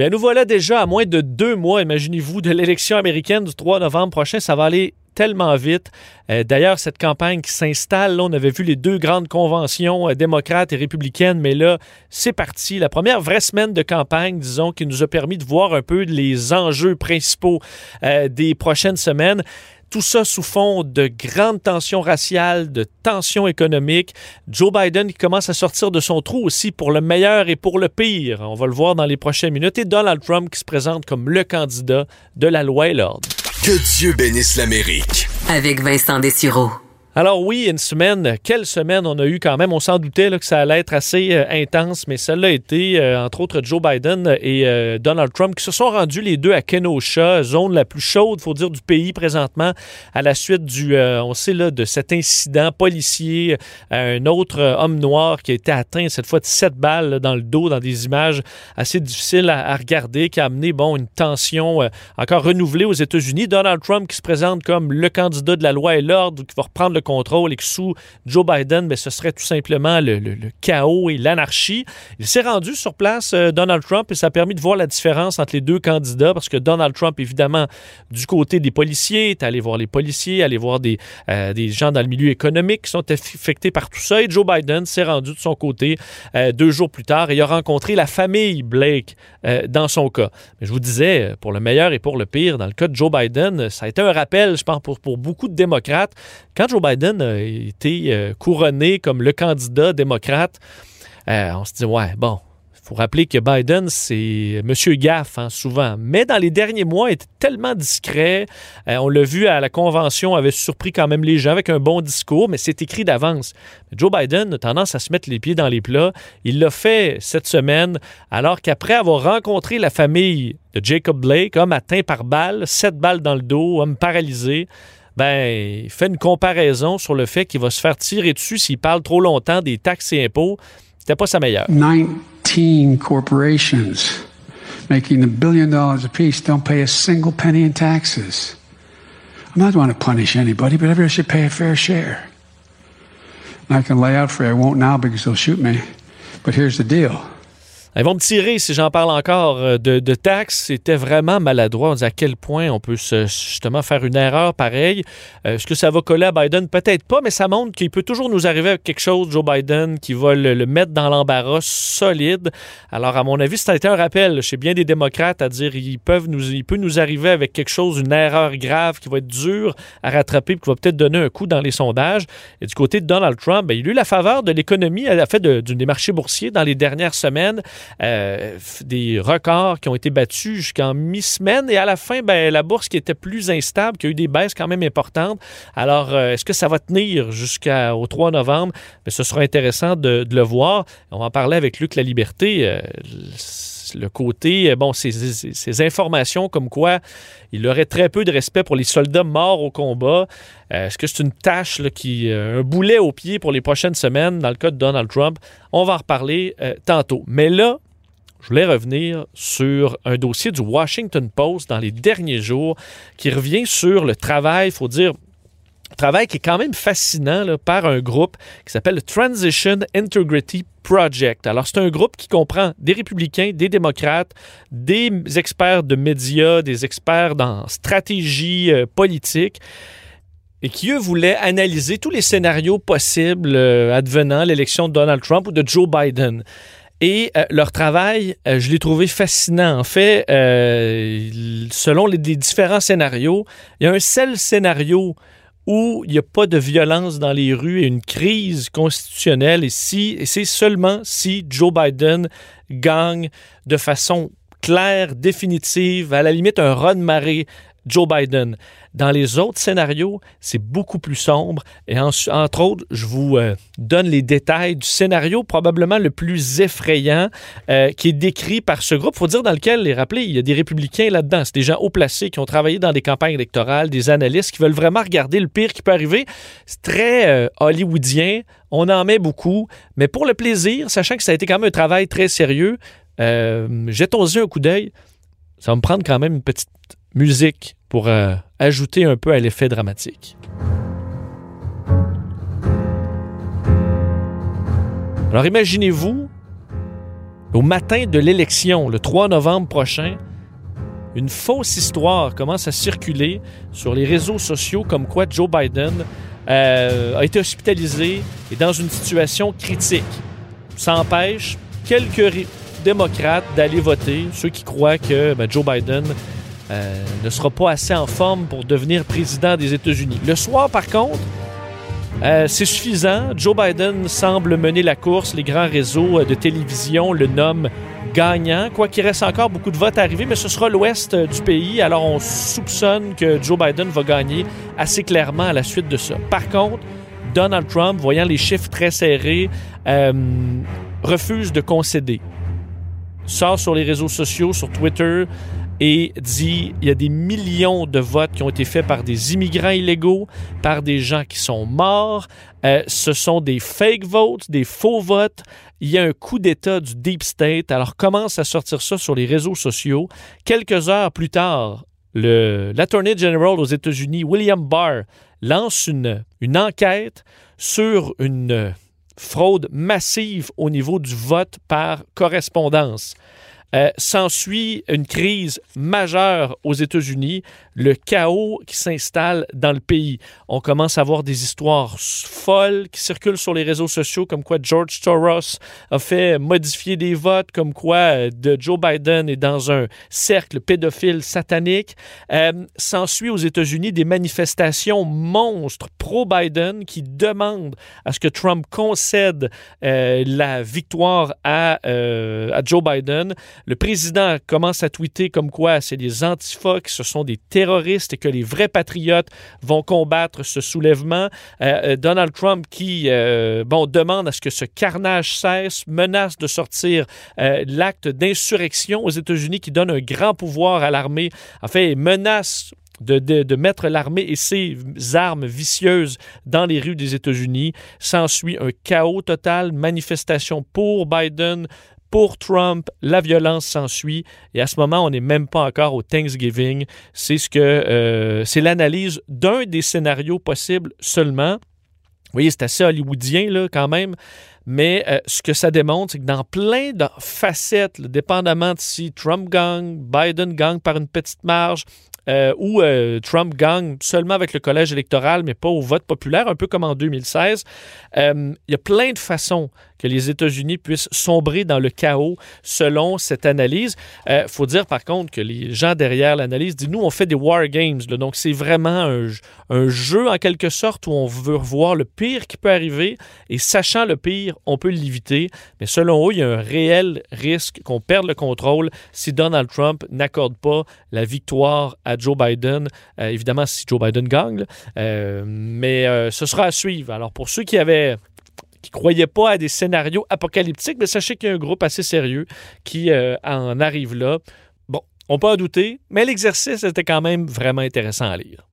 Bien, nous voilà déjà à moins de deux mois, imaginez-vous, de l'élection américaine du 3 novembre prochain. Ça va aller tellement vite. Euh, d'ailleurs, cette campagne qui s'installe, on avait vu les deux grandes conventions euh, démocrates et républicaines, mais là, c'est parti. La première vraie semaine de campagne, disons, qui nous a permis de voir un peu les enjeux principaux euh, des prochaines semaines. Tout ça sous fond de grandes tensions raciales, de tensions économiques. Joe Biden qui commence à sortir de son trou aussi pour le meilleur et pour le pire. On va le voir dans les prochaines minutes. Et Donald Trump qui se présente comme le candidat de la loi et l'ordre. Que Dieu bénisse l'Amérique. Avec Vincent Dessureau. Alors oui, une semaine, quelle semaine on a eu quand même. On s'en doutait que ça allait être assez euh, intense, mais ça l'a été, euh, entre autres Joe Biden et euh, Donald Trump, qui se sont rendus les deux à Kenosha, zone la plus chaude, faut dire, du pays présentement, à la suite du, on sait là, de cet incident policier, un autre homme noir qui a été atteint cette fois de sept balles dans le dos, dans des images assez difficiles à, regarder, qui a amené bon une tension encore renouvelée aux États-Unis. Donald Trump qui se présente comme le candidat de la loi et l'ordre, qui va reprendre le contrôle et que sous Joe Biden, ben, ce serait tout simplement le, chaos et l'anarchie. Il s'est rendu sur place, euh, Donald Trump, et ça a permis de voir la différence entre les deux candidats parce que Donald Trump, évidemment, du côté des policiers, est allé voir les policiers, aller voir des, euh, des gens dans le milieu économique qui sont affectés par tout ça. Et Joe Biden s'est rendu de son côté euh, deux jours plus tard et a rencontré la famille Blake dans son cas. Mais je vous disais, pour le meilleur et pour le pire, dans le cas de Joe Biden, ça a été un rappel, je pense, pour, pour beaucoup de démocrates. Quand Joe Biden Biden a été euh, couronné comme le candidat démocrate, euh, on se dit, ouais, bon, faut rappeler que Biden, c'est Monsieur Gaff, hein, souvent. Mais dans les derniers mois, il était tellement discret. Euh, on l'a vu à la convention, avait surpris quand même les gens avec un bon discours, mais c'est écrit d'avance. Joe Biden a tendance à se mettre les pieds dans les plats. Il l'a fait cette semaine, alors qu'après avoir rencontré la famille de Jacob Blake, homme atteint par balle, sept balles dans le dos, homme paralysé, ben, fait une comparaison sur le fait qu'il va se faire tirer dessus s'il parle trop longtemps des taxes et impôts. C'était pas sa meilleure. 19 corporations making a billion dollars apiece don't pay a single penny in taxes. I'm not going to punish anybody, but everybody should pay a fair share. And I can lay out for you. I won't now because they'll shoot me. But here's the deal. Ils vont me tirer si j'en parle encore euh, de, taxes. C'était vraiment maladroit. On dit à quel point on peut justement faire une erreur pareille. Euh, est-ce que ça va coller à Biden? Peut-être pas, mais ça montre qu'il peut toujours nous arriver avec quelque chose, Joe Biden, qui va le, mettre dans l'embarras solide. Alors, à mon avis, ça a été un rappel chez bien des démocrates à dire ils peuvent nous, il peut nous arriver avec quelque chose, une erreur grave qui va être dure à rattraper et qui va peut-être donner un coup dans les sondages. Et du côté de Donald Trump, ben, il a eu la faveur de l'économie à la fait de, des marchés boursiers dans les dernières semaines. Euh, des records qui ont été battus jusqu'en mi-semaine et à la fin, ben, la bourse qui était plus instable, qui a eu des baisses quand même importantes. Alors, euh, est-ce que ça va tenir jusqu'au 3 novembre? Ben, ce sera intéressant de, le voir. On va en parler avec Luc La Liberté. Euh, le côté, bon, ces, informations comme quoi il aurait très peu de respect pour les soldats morts au combat. Est-ce que c'est une tâche qui, un boulet au pied pour les prochaines semaines? Dans le cas de Donald Trump? On va en reparler tantôt. Mais là, je voulais revenir sur un dossier du Washington Post dans les derniers jours qui revient sur le travail, il faut dire, travail qui est quand même fascinant par un groupe qui s'appelle le Transition Integrity Project. Alors, c'est un groupe qui comprend des républicains, des démocrates, des experts de médias, des experts dans stratégie euh, politique et qui, eux, voulaient analyser tous les scénarios possibles euh, advenant l'élection de Donald Trump ou de Joe Biden. Et euh, leur travail, je l'ai trouvé fascinant. En fait, selon les, différents scénarios, il y a un seul scénario où il n'y a pas de violence dans les rues et une crise constitutionnelle. Et, si, et c'est seulement si Joe Biden gagne de façon claire, définitive, à la limite un raz de marée Joe Biden. Dans les autres scénarios, c'est beaucoup plus sombre. Et entre autres, je vous euh, donne les détails du scénario probablement le plus effrayant euh, qui est décrit par ce groupe. Il faut dire dans lequel, les rappeler, il y a des républicains là-dedans. C'est des gens haut placés qui ont travaillé dans des campagnes électorales, des analystes qui veulent vraiment regarder le pire qui peut arriver. C'est très euh, hollywoodien. On en met beaucoup. Mais pour le plaisir, sachant que ça a été quand même un travail très sérieux, jetons-y un coup d'œil. Ça va me prendre quand même une petite musique pour euh, ajouter un peu à l'effet dramatique. Alors imaginez-vous au matin de l'élection, le 3 novembre prochain, une fausse histoire commence à circuler sur les réseaux sociaux comme quoi Joe Biden euh, a été hospitalisé et dans une situation critique. Ça empêche quelques démocrates d'aller voter, ceux qui croient que ben, Joe Biden euh, ne sera pas assez en forme pour devenir président des États-Unis. Le soir, par contre, euh, c'est suffisant. Joe Biden semble mener la course. Les grands réseaux de télévision le nomment gagnant, quoi qu'il reste encore beaucoup de votes à arriver, mais ce sera l'ouest du pays, alors on soupçonne que Joe Biden va gagner assez clairement à la suite de ça. Par contre, Donald Trump, voyant les chiffres très serrés, euh, refuse de concéder. Sort sur les réseaux sociaux, sur Twitter, et dit il y a des millions de votes qui ont été faits par des immigrants illégaux, par des gens qui sont morts. Euh, ce sont des fake votes, des faux votes. Il y a un coup d'État du Deep State. Alors commence à sortir ça sur les réseaux sociaux. Quelques heures plus tard, l'Attorney General aux États-Unis, William Barr, lance une, une enquête sur une fraude massive au niveau du vote par correspondance. Euh, s'ensuit une crise majeure aux États-Unis, le chaos qui s'installe dans le pays. On commence à voir des histoires folles qui circulent sur les réseaux sociaux, comme quoi George Soros a fait modifier des votes, comme quoi euh, de Joe Biden est dans un cercle pédophile satanique. Euh, s'ensuit aux États-Unis des manifestations monstres pro-Biden qui demandent à ce que Trump concède la victoire à, à Joe Biden. Le président commence à tweeter comme quoi c'est des antifas, ce sont des terroristes et que les vrais patriotes vont combattre ce soulèvement. Euh, euh, Donald Trump qui euh, bon, demande à ce que ce carnage cesse, menace de sortir l'acte d'insurrection aux États-Unis qui donne un grand pouvoir à l'armée, en fait, menace de, de, mettre l'armée et ses armes vicieuses dans les rues des États-Unis. S'ensuit un chaos total, manifestation pour Biden, pour Trump, la violence s'ensuit et à ce moment, on n'est même pas encore au Thanksgiving. C'est ce que euh, c'est l'analyse d'un des scénarios possibles seulement. Vous voyez, c'est assez hollywoodien là, quand même. Mais euh, ce que ça démontre, c'est que dans plein de facettes, dépendamment de si Trump gagne, Biden gagne par une petite marge, euh, où Trump gagne seulement avec le collège électoral, mais pas au vote populaire, un peu comme en 2016. il y a plein de façons que les États-Unis puissent sombrer dans le chaos selon cette analyse. Il euh, faut dire par contre que les gens derrière l'analyse disent nous, on fait des war games. donc, c'est vraiment un, jeu en quelque sorte où on veut voir le pire qui peut arriver et sachant le pire, on peut l'éviter. Mais selon eux, il y a un réel risque qu'on perde le contrôle si Donald Trump n'accorde pas la victoire à Joe Biden. Euh, évidemment, si Joe Biden gagne. Euh, mais ce sera à suivre. Alors, pour ceux qui avaient qui ne croyaient pas à des scénarios apocalyptiques, mais sachez qu'il y a un groupe assez sérieux qui euh, en arrive là. Bon, on peut en douter, mais l'exercice était quand même vraiment intéressant à lire.